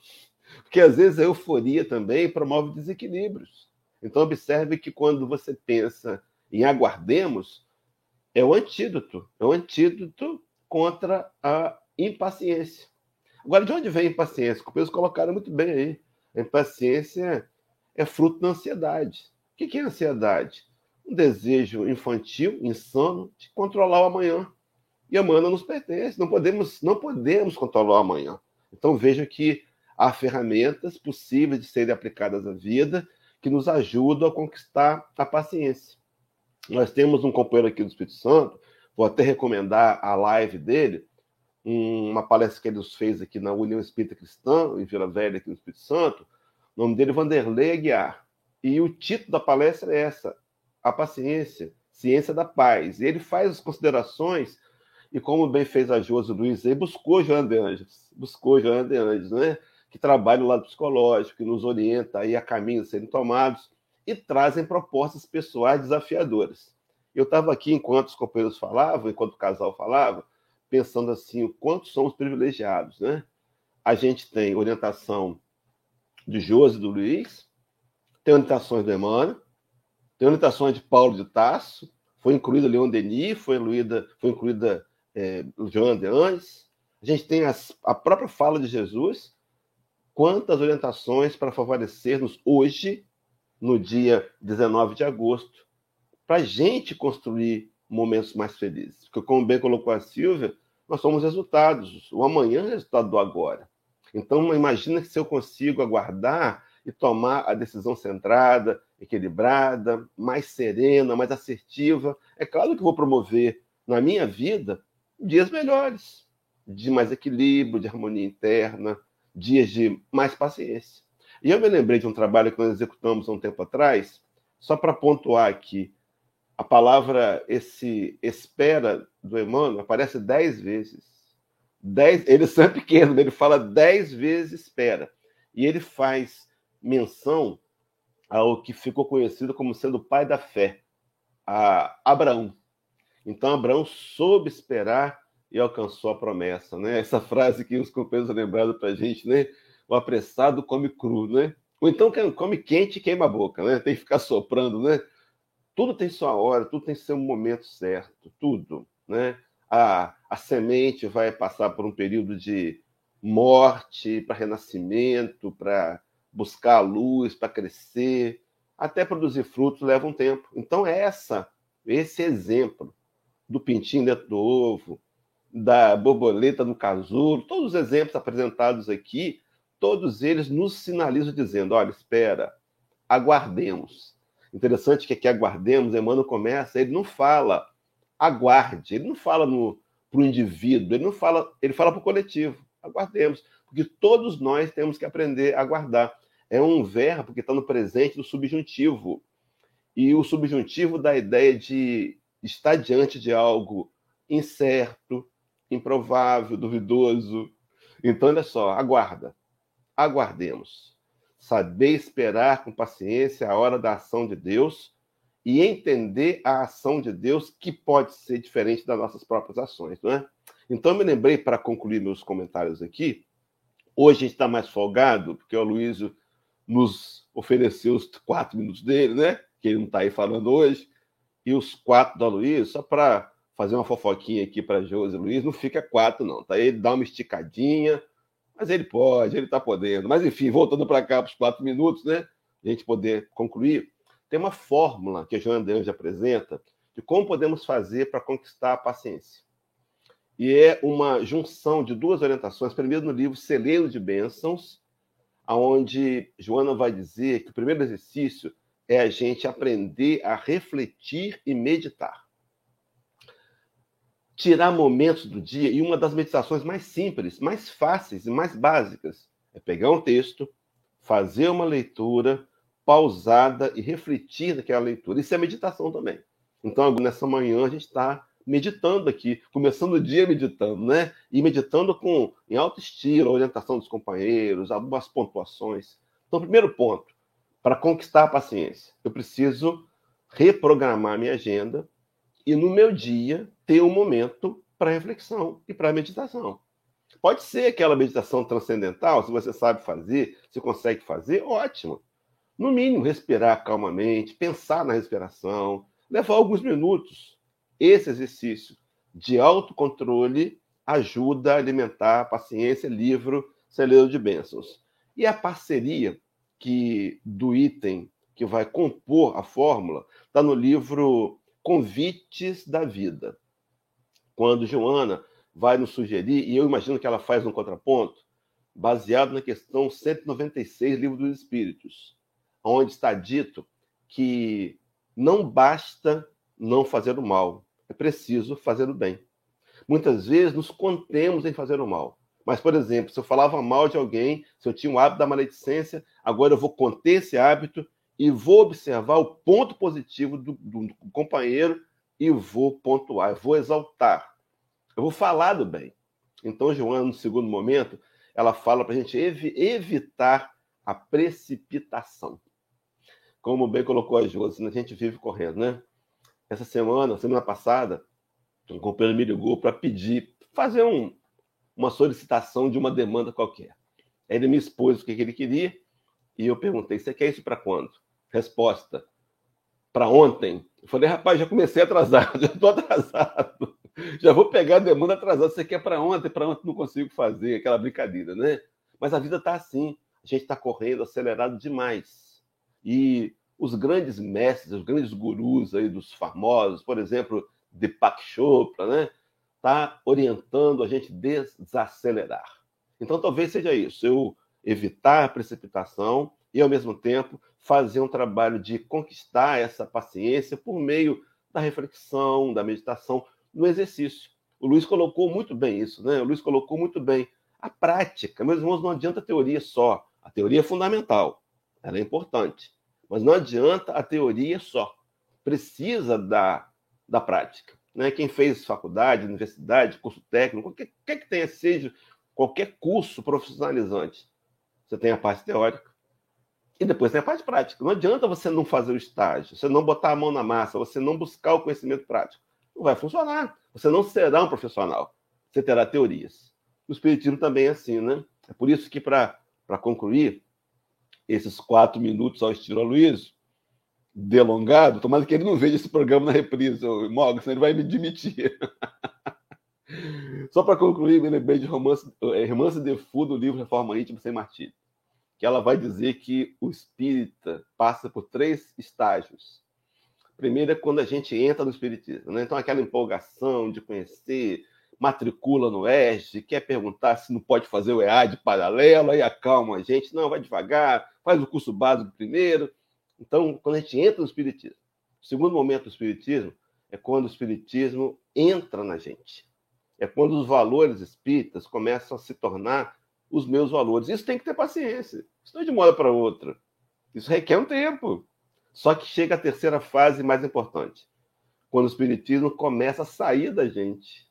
Porque às vezes a euforia também promove desequilíbrios. Então, observe que quando você pensa em aguardemos, é o antídoto, é o antídoto contra a impaciência. Agora, de onde vem a impaciência? O Pedro colocaram muito bem aí. A impaciência é fruto da ansiedade. O que é ansiedade? Um desejo infantil, insano, de controlar o amanhã. E amanhã não nos pertence. Não podemos, não podemos controlar o amanhã. Então veja que há ferramentas possíveis de serem aplicadas à vida que nos ajudam a conquistar a paciência. Nós temos um companheiro aqui do Espírito Santo, vou até recomendar a live dele, uma palestra que ele nos fez aqui na União Espírita Cristã, em Vila Velha, aqui no Espírito Santo. O nome dele é Vanderlei Aguiar. E o título da palestra é essa: A Paciência, Ciência da Paz. E ele faz as considerações, e como bem fez a Josi Luiz aí, buscou Joana de Anjos, buscou Joana de Anjos, né? que trabalham o lado psicológico, que nos orienta aí a caminhos a serem tomados e trazem propostas pessoais desafiadoras. Eu estava aqui enquanto os companheiros falavam, enquanto o casal falava, pensando assim, o quanto somos privilegiados, né? A gente tem orientação de Josi e do Luiz, tem orientações do Emmanuel, tem orientações de Paulo de Tasso, foi incluída Leon Denis, foi incluída, foi incluída é, João de Anjos, a gente tem as, a própria fala de Jesus, quantas orientações para favorecer-nos hoje, no dia 19 de agosto, para a gente construir momentos mais felizes. Porque, como bem colocou a Silvia, nós somos resultados. O amanhã é resultado do agora. Então, imagina se eu consigo aguardar e tomar a decisão centrada, equilibrada, mais serena, mais assertiva, é claro que vou promover na minha vida dias melhores, de mais equilíbrio, de harmonia interna, dias de mais paciência. E eu me lembrei de um trabalho que nós executamos há um tempo atrás, só para pontuar aqui, a palavra esse espera do Emmanuel aparece dez vezes. Dez, ele é pequeno, ele fala dez vezes espera. E ele faz menção ao que ficou conhecido como sendo o pai da fé, a Abraão. Então, Abraão soube esperar e alcançou a promessa, né? Essa frase que os companheiros lembraram para a gente, né? O apressado come cru, né? Ou então come quente e queima a boca, né? Tem que ficar soprando, né? Tudo tem sua hora, tudo tem seu momento certo, tudo, né? A, a semente vai passar por um período de morte, para renascimento, para buscar a luz, para crescer, até produzir frutos leva um tempo. Então essa esse exemplo do pintinho dentro do ovo, da borboleta no casulo, todos os exemplos apresentados aqui, todos eles nos sinalizam dizendo: olha, espera, aguardemos. Interessante que aqui aguardemos, Emmanuel começa, ele não fala aguarde, ele não fala para o indivíduo, ele não fala, ele fala para o coletivo, aguardemos, porque todos nós temos que aprender a aguardar. É um verbo que está no presente do subjuntivo. E o subjuntivo dá a ideia de estar diante de algo incerto, improvável, duvidoso. Então, olha só, aguarda. Aguardemos. Saber esperar com paciência a hora da ação de Deus e entender a ação de Deus que pode ser diferente das nossas próprias ações, não é? Então, eu me lembrei, para concluir meus comentários aqui, hoje a gente está mais folgado, porque o Luísio nos ofereceu os quatro minutos dele, né? Que ele não está aí falando hoje, e os quatro da Luiz, só para fazer uma fofoquinha aqui para Josi Luiz, não fica quatro, não, tá? Ele dá uma esticadinha, mas ele pode, ele está podendo. Mas enfim, voltando para cá para os quatro minutos, né? A gente poder concluir, tem uma fórmula que a Joana Deus apresenta de como podemos fazer para conquistar a paciência. E é uma junção de duas orientações, primeiro no livro Celeiro de Bênçãos, aonde Joana vai dizer que o primeiro exercício é a gente aprender a refletir e meditar tirar momentos do dia e uma das meditações mais simples, mais fáceis e mais básicas é pegar um texto, fazer uma leitura pausada e refletir naquela leitura. Isso é meditação também. Então, nessa manhã a gente está meditando aqui, começando o dia meditando, né? E meditando com em alto estilo, a orientação dos companheiros, algumas pontuações. Então, primeiro ponto, para conquistar a paciência, eu preciso reprogramar minha agenda e no meu dia ter um momento para reflexão e para meditação. Pode ser aquela meditação transcendental, se você sabe fazer, se consegue fazer, ótimo. No mínimo, respirar calmamente, pensar na respiração, levar alguns minutos. Esse exercício de autocontrole ajuda a alimentar a paciência, livro, celeiro de bênçãos. E a parceria que do item que vai compor a fórmula está no livro Convites da Vida quando Joana vai nos sugerir, e eu imagino que ela faz um contraponto, baseado na questão 196, Livro dos Espíritos, onde está dito que não basta não fazer o mal, é preciso fazer o bem. Muitas vezes nos contemos em fazer o mal. Mas, por exemplo, se eu falava mal de alguém, se eu tinha um hábito da maledicência, agora eu vou conter esse hábito e vou observar o ponto positivo do, do companheiro e vou pontuar, vou exaltar. Eu vou falar do bem. Então, Joana, no segundo momento, ela fala para a gente ev evitar a precipitação. Como bem colocou a Josi, a gente vive correndo, né? Essa semana, semana passada, um companheiro me ligou para pedir, fazer um, uma solicitação de uma demanda qualquer. Aí ele me expôs o que ele queria e eu perguntei: você quer isso para quando? Resposta: para ontem. Eu falei, rapaz, já comecei atrasado, <laughs> já estou atrasado. Já vou pegar a demanda atrasada. Você quer para ontem, para ontem não consigo fazer, aquela brincadeira, né? Mas a vida está assim. A gente está correndo acelerado demais. E os grandes mestres, os grandes gurus aí dos famosos, por exemplo, Deepak Chopra, né? Está orientando a gente desacelerar. Então talvez seja isso, eu evitar a precipitação e, ao mesmo tempo, fazer um trabalho de conquistar essa paciência por meio da reflexão, da meditação, no exercício. O Luiz colocou muito bem isso, né? O Luiz colocou muito bem. A prática, meus irmãos, não adianta a teoria só. A teoria é fundamental, ela é importante. Mas não adianta a teoria só. Precisa da, da prática. Né? Quem fez faculdade, universidade, curso técnico, qualquer, qualquer que tenha seja, qualquer curso profissionalizante, você tem a parte teórica, e depois tem a parte prática. Não adianta você não fazer o estágio, você não botar a mão na massa, você não buscar o conhecimento prático. Não vai funcionar. Você não será um profissional. Você terá teorias. O Espiritismo também é assim, né? É por isso que, para concluir, esses quatro minutos ao estilo Luiz, delongado, tomara que ele não veja esse programa na reprise, Morgan, senão ele vai me demitir. <laughs> Só para concluir, me lembrei de romance, é, romance de Fundo, do livro Reforma Íntima Sem Martírio que ela vai dizer que o espírita passa por três estágios. Primeiro é quando a gente entra no Espiritismo, né? Então, aquela empolgação de conhecer, matricula no ESG, quer perguntar se não pode fazer o EAD paralelo, aí acalma a gente. Não, vai devagar, faz o curso básico primeiro. Então, quando a gente entra no Espiritismo, o segundo momento do Espiritismo é quando o Espiritismo entra na gente. É quando os valores espíritas começam a se tornar os meus valores. Isso tem que ter paciência. Isso não é de uma hora para outra. Isso requer um tempo. Só que chega a terceira fase mais importante, quando o espiritismo começa a sair da gente.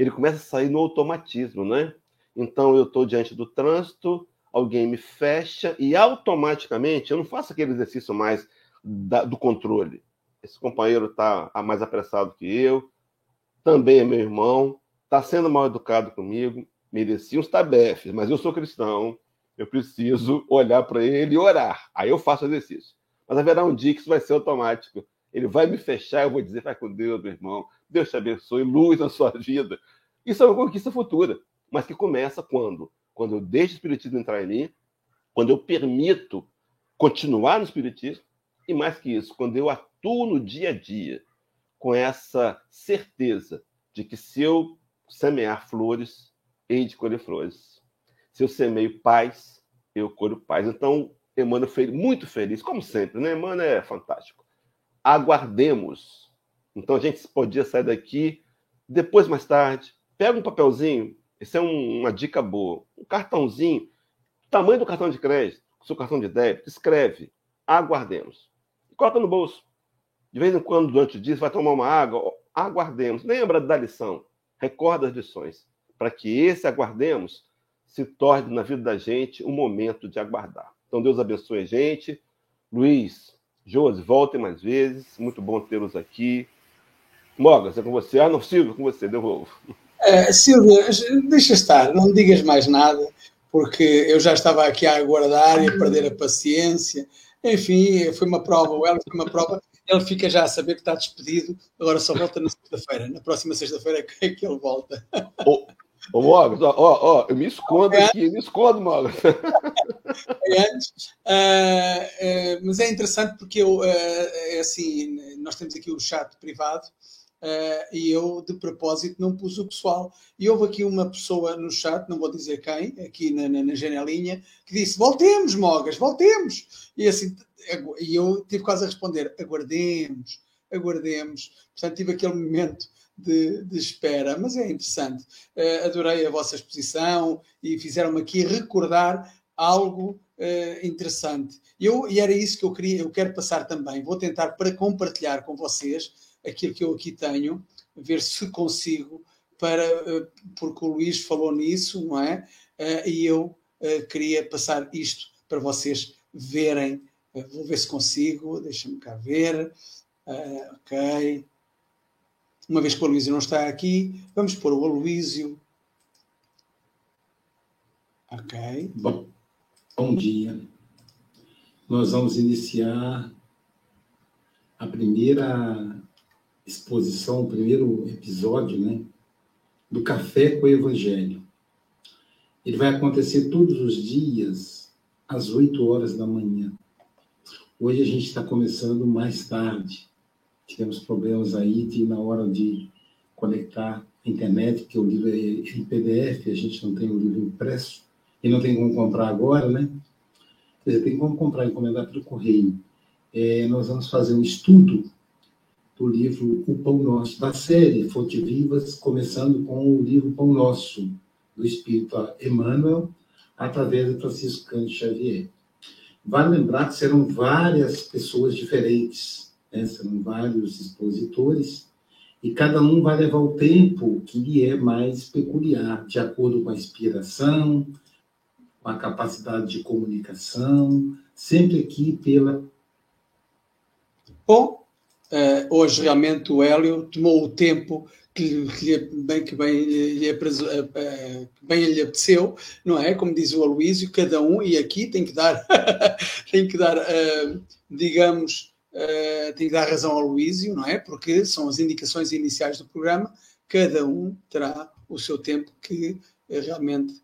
Ele começa a sair no automatismo, né? Então eu estou diante do trânsito, alguém me fecha e automaticamente eu não faço aquele exercício mais da, do controle. Esse companheiro está mais apressado que eu, também é meu irmão, está sendo mal educado comigo, merecia uns tabefes, mas eu sou cristão, eu preciso olhar para ele e orar. Aí eu faço exercício. Mas haverá um dia que isso vai ser automático. Ele vai me fechar, eu vou dizer, vai com Deus, meu irmão. Deus te abençoe, luz na sua vida. Isso é uma conquista futura, mas que começa quando? Quando eu deixo o Espiritismo entrar em mim, quando eu permito continuar no Espiritismo, e mais que isso, quando eu atuo no dia a dia com essa certeza de que se eu semear flores, hei de colher flores. Se eu semeio paz, eu colho paz. Então, Emmanuel foi muito feliz, como sempre, né? Emmanuel é fantástico. Aguardemos. Então a gente podia sair daqui depois, mais tarde, pega um papelzinho, isso é um, uma dica boa, um cartãozinho, tamanho do cartão de crédito, seu cartão de débito, escreve, aguardemos. E coloca no bolso. De vez em quando, durante o dia, vai tomar uma água, aguardemos. Lembra da lição, recorda as lições, para que esse aguardemos se torne na vida da gente um momento de aguardar. Então, Deus abençoe a gente. Luiz, Josi, voltem mais vezes. Muito bom tê-los aqui. Mogas, é com você. Ah, não, Silvio, com você, devolvo. É, Silvia, deixa estar, não digas mais nada, porque eu já estava aqui a aguardar e a perder a paciência. Enfim, foi uma prova, o Hélio foi uma prova. Ele fica já a saber que está despedido, agora só volta na sexta-feira. Na próxima sexta-feira é que ele volta. Oh. Ô, Mogos, ó, ó, eu me escondo é. aqui, me escondo, Mogos. É antes, uh, uh, mas é interessante porque eu, uh, é assim, nós temos aqui o chat privado e eu, de propósito, não pus o pessoal. E houve aqui uma pessoa no chat, não vou dizer quem, aqui na, na, na janelinha, que disse: Voltemos, Mogas, voltemos. E assim, e eu tive quase a responder: Aguardemos, aguardemos. Portanto, tive aquele momento de, de, espera, mas é interessante. Uh, adorei a vossa exposição e fizeram-me aqui recordar algo uh, interessante. Eu, e era isso que eu queria, eu quero passar também. Vou tentar para compartilhar com vocês aquilo que eu aqui tenho, ver se consigo, para, uh, porque o Luís falou nisso, não é? e eu queria passar isto para vocês verem. vou ver se consigo, deixa-me cá ver. ok. Uma vez que o Aloísio não está aqui, vamos pôr o Aloísio. Ok. Bom, bom dia. Nós vamos iniciar a primeira exposição, o primeiro episódio, né, do Café com o Evangelho. Ele vai acontecer todos os dias às 8 horas da manhã. Hoje a gente está começando mais tarde, tivemos problemas aí de, na hora de conectar a internet, que o livro é em PDF, a gente não tem o livro impresso, e não tem como comprar agora, né? Quer dizer, tem como comprar, encomendar pelo correio. É, nós vamos fazer um estudo do livro O Pão Nosso, da série Fonte Vivas, começando com o livro Pão Nosso, do Espírito Emmanuel, através de Francisco Cândido Xavier. Vale lembrar que serão várias pessoas diferentes, né? serão vários expositores, e cada um vai levar o tempo que lhe é mais peculiar, de acordo com a inspiração, com a capacidade de comunicação, sempre aqui pela. Bom, uh, hoje realmente o Hélio tomou o tempo que, lhe, bem, que bem lhe, uh, bem lhe apeteceu, não é? Como diz o Aloísio, cada um, e aqui tem que dar, <laughs> tem que dar, uh, digamos, uh, tenho que dar razão ao Luísio, não é? Porque são as indicações iniciais do programa, cada um terá o seu tempo que realmente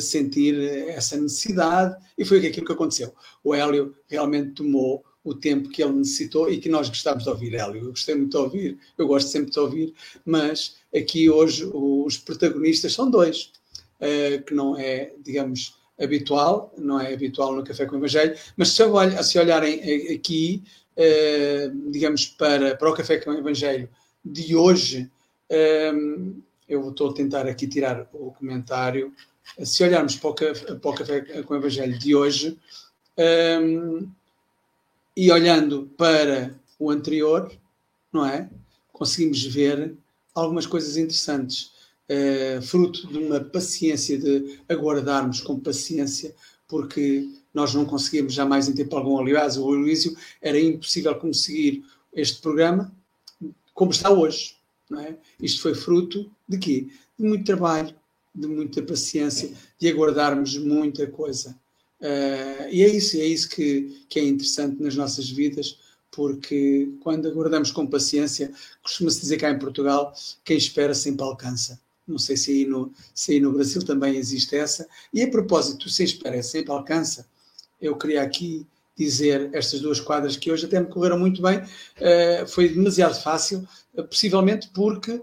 sentir essa necessidade, e foi aquilo que aconteceu. O Hélio realmente tomou o tempo que ele necessitou e que nós gostávamos de ouvir, Hélio. Eu gostei muito de ouvir, eu gosto sempre de ouvir, mas aqui hoje os protagonistas são dois, uh, que não é, digamos, habitual, não é habitual no Café com o Evangelho, mas se, se olharem aqui, uh, digamos, para, para o Café com o Evangelho de hoje, eu estou a tentar aqui tirar o comentário. Se olharmos para o, café, para o café com o Evangelho de hoje e olhando para o anterior, não é? Conseguimos ver algumas coisas interessantes, uh, fruto de uma paciência, de aguardarmos com paciência, porque nós não conseguimos jamais em tempo algum. Aliás, o Luísio era impossível conseguir este programa como está hoje. Não é? Isto foi fruto de quê? De muito trabalho, de muita paciência, de aguardarmos muita coisa. Uh, e é isso, é isso que, que é interessante nas nossas vidas, porque quando aguardamos com paciência, costuma-se dizer cá em Portugal, quem espera sempre alcança. Não sei se aí, no, se aí no Brasil também existe essa. E a propósito, se espera sempre alcança, eu queria aqui dizer estas duas quadras que hoje até me correram muito bem. Uh, foi demasiado fácil, uh, possivelmente porque uh,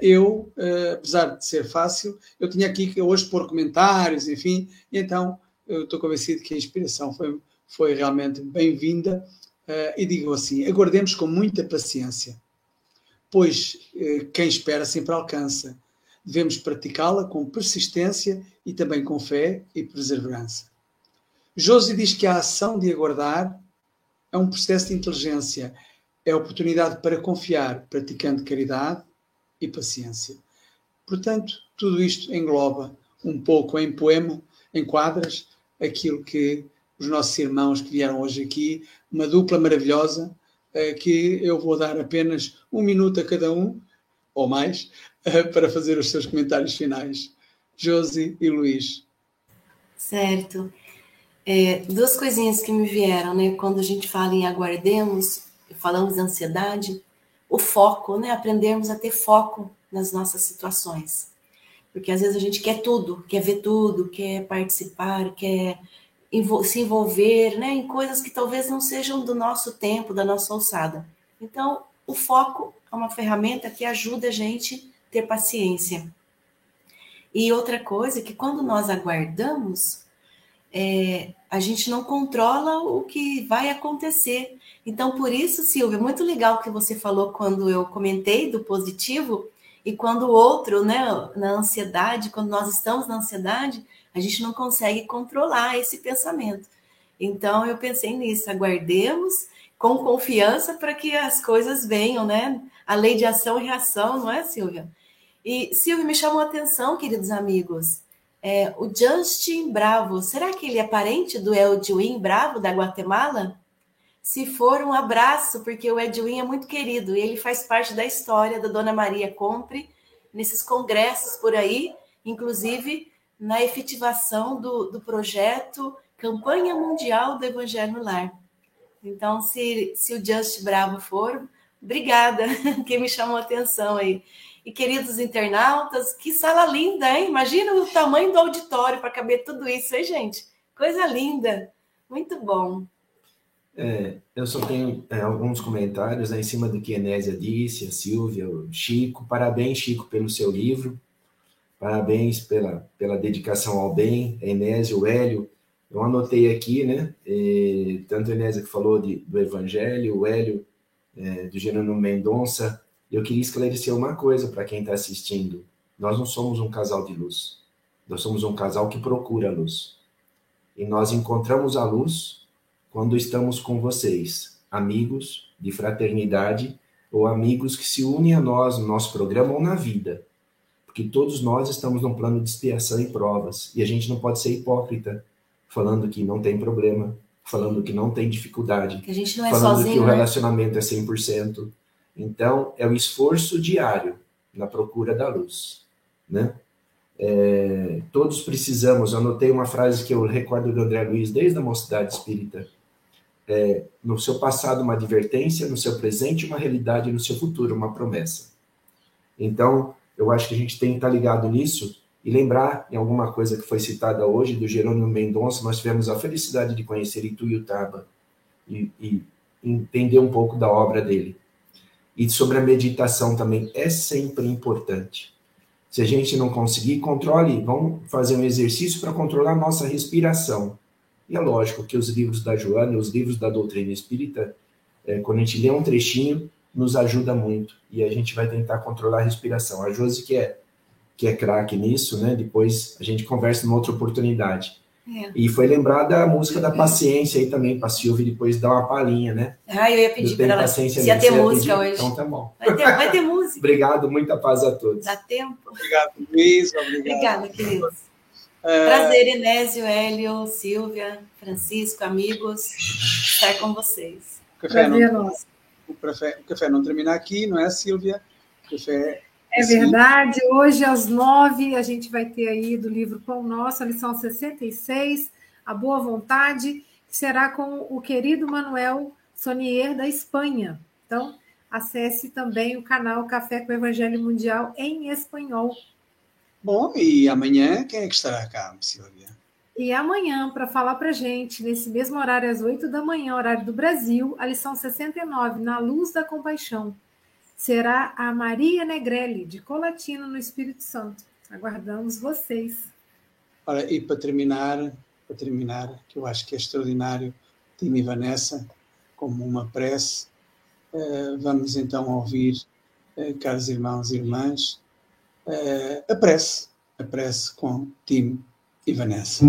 eu, apesar de ser fácil, eu tinha aqui que hoje pôr comentários, enfim, então eu estou convencido que a inspiração foi, foi realmente bem-vinda. e digo assim: aguardemos com muita paciência, pois quem espera sempre alcança. Devemos praticá-la com persistência e também com fé e perseverança. Josi diz que a ação de aguardar é um processo de inteligência, é oportunidade para confiar, praticando caridade e paciência. Portanto, tudo isto engloba um pouco em poema, em quadras, aquilo que os nossos irmãos que vieram hoje aqui, uma dupla maravilhosa, eh, que eu vou dar apenas um minuto a cada um, ou mais, <laughs> eh, para fazer os seus comentários finais. Josi e Luís. Certo. É, duas coisinhas que me vieram, né? Quando a gente fala em aguardemos, falamos de ansiedade, o foco, né? Aprendermos a ter foco nas nossas situações. Porque às vezes a gente quer tudo, quer ver tudo, quer participar, quer se envolver né, em coisas que talvez não sejam do nosso tempo, da nossa alçada. Então, o foco é uma ferramenta que ajuda a gente a ter paciência. E outra coisa é que quando nós aguardamos, é, a gente não controla o que vai acontecer. Então, por isso, Silvia, muito legal o que você falou quando eu comentei do positivo e quando o outro, né, na ansiedade, quando nós estamos na ansiedade, a gente não consegue controlar esse pensamento. Então, eu pensei nisso, aguardemos com confiança para que as coisas venham, né? A lei de ação e reação, não é, Silvia? E, Silvia, me chamou a atenção, queridos amigos, é, o Justin Bravo, será que ele é parente do Edwin Bravo, da Guatemala? Se for, um abraço, porque o Edwin é muito querido e ele faz parte da história da Dona Maria Compre nesses congressos por aí, inclusive na efetivação do, do projeto Campanha Mundial do Evangelho no Lar. Então, se, se o Just Bravo for, obrigada, <laughs> que me chamou a atenção aí. E queridos internautas, que sala linda, hein? Imagina o tamanho do auditório para caber tudo isso, hein, gente? Coisa linda. Muito bom. É, eu só tenho é, alguns comentários né, em cima do que a Enésia disse, a Silvia, o Chico. Parabéns, Chico, pelo seu livro. Parabéns pela, pela dedicação ao bem. A Enésia, o Hélio. Eu anotei aqui, né? E, tanto a Enésia que falou de, do Evangelho, o Hélio é, do Jerônimo Mendonça, eu queria esclarecer uma coisa para quem está assistindo. Nós não somos um casal de luz. Nós somos um casal que procura a luz. E nós encontramos a luz quando estamos com vocês, amigos de fraternidade ou amigos que se unem a nós no nosso programa ou na vida. Porque todos nós estamos num plano de expiação e provas. E a gente não pode ser hipócrita, falando que não tem problema, falando que não tem dificuldade, que a gente não é falando sozinho, que o né? relacionamento é 100%. Então, é o esforço diário na procura da luz, né? É, todos precisamos, eu anotei uma frase que eu recordo do André Luiz desde a mocidade espírita, é, no seu passado uma advertência, no seu presente uma realidade, no seu futuro uma promessa. Então, eu acho que a gente tem que estar ligado nisso e lembrar em alguma coisa que foi citada hoje do Jerônimo Mendonça, nós tivemos a felicidade de conhecer Ituiutaba, e, e entender um pouco da obra dele. E sobre a meditação também é sempre importante. Se a gente não conseguir, controle, vamos fazer um exercício para controlar a nossa respiração. E é lógico que os livros da Joana, os livros da doutrina espírita, é, quando a gente lê um trechinho, nos ajuda muito. E a gente vai tentar controlar a respiração. A Josi, que é, que é craque nisso, né? Depois a gente conversa numa outra oportunidade. É. E foi lembrada a música da paciência aí também, para a Silvia depois dar uma palhinha, né? Ah, eu ia pedir para ela se ia ter música hoje. Então tá bom. Vai ter, vai ter música. <laughs> Obrigado, muita paz a todos. Dá tempo. Obrigado, Luiz. Obrigado. Obrigada, queridos. É... Prazer, Inésio, Hélio, Silvia, Francisco, amigos, estar com vocês. O café, Prazer, não, o, café, o café não termina aqui, não é, Silvia? O café é verdade. Hoje, às nove, a gente vai ter aí do livro Pão Nosso, a lição 66, A Boa Vontade, que será com o querido Manuel Sonier, da Espanha. Então, acesse também o canal Café com o Evangelho Mundial em espanhol. Bom, e amanhã quem é que estará cá, Silvia? E amanhã, para falar para gente, nesse mesmo horário, às oito da manhã, horário do Brasil, a lição 69, Na Luz da Compaixão será a Maria Negrelli, de Colatina, no Espírito Santo. Aguardamos vocês. Ora, e para terminar, para terminar, que eu acho que é extraordinário, Tim e Vanessa, como uma prece, uh, vamos então ouvir, uh, caros irmãos e irmãs, uh, a prece, a prece com Tim e Vanessa.